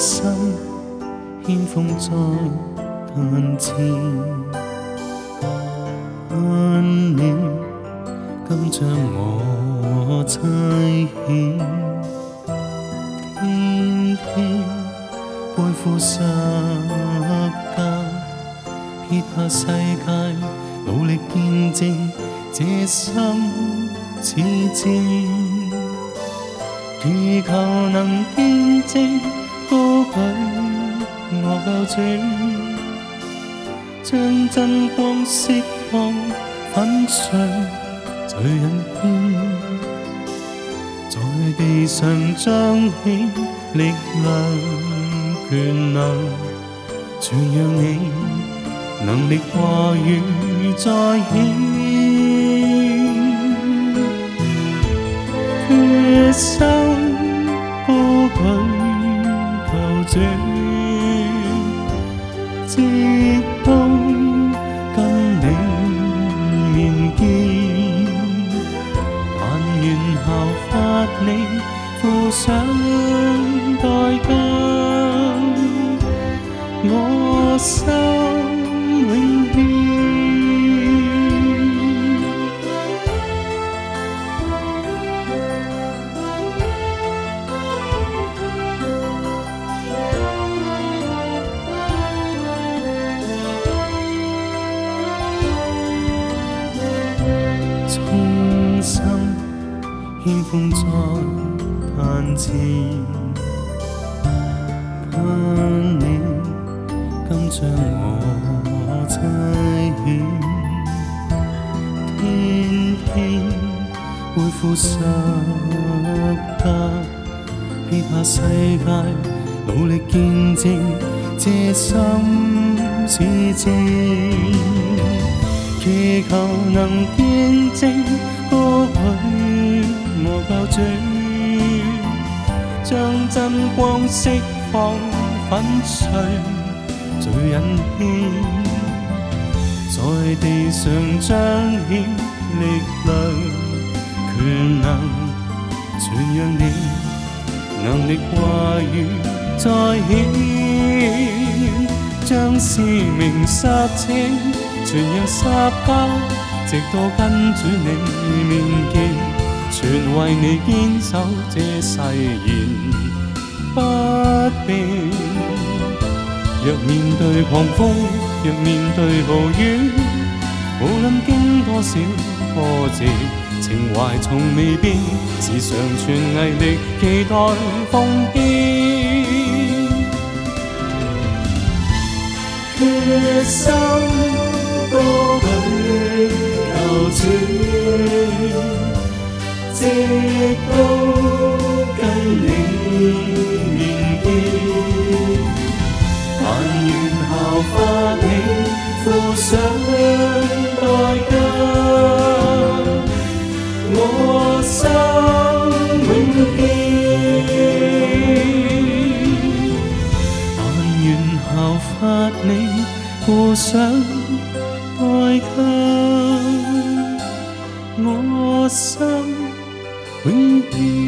心牵风在弹指，温你今将我拆遣，轻轻背负十架，撇下世界，努力见证这心似箭，祈求能见证。舉我救主，將真光釋放，粉碎罪人圈，在地上彰顯力量權能，傳揚你能力話語再顯，決心高舉。这直到跟你面见，但愿后发你付上代价，我心。轻风在弹气，盼你今将我猜遣，天天会负心。撇下世界，努力见证这心似箭，祈求能见证或许。我到主，将真光释放粉碎，罪人谦，在地上彰显力量，全能全让你能力话语再显，将使命杀青全让十家，直到跟主你面见。全为你坚守这誓言，不变。若面对狂风，若面对暴雨，无论经多少挫折，情怀从未变，时常存毅力，期待奉献。决心，歌曲旧曲。直到更令年見。但願效法你，付上代價，我心永堅。但願效法你，付上代價，我心。When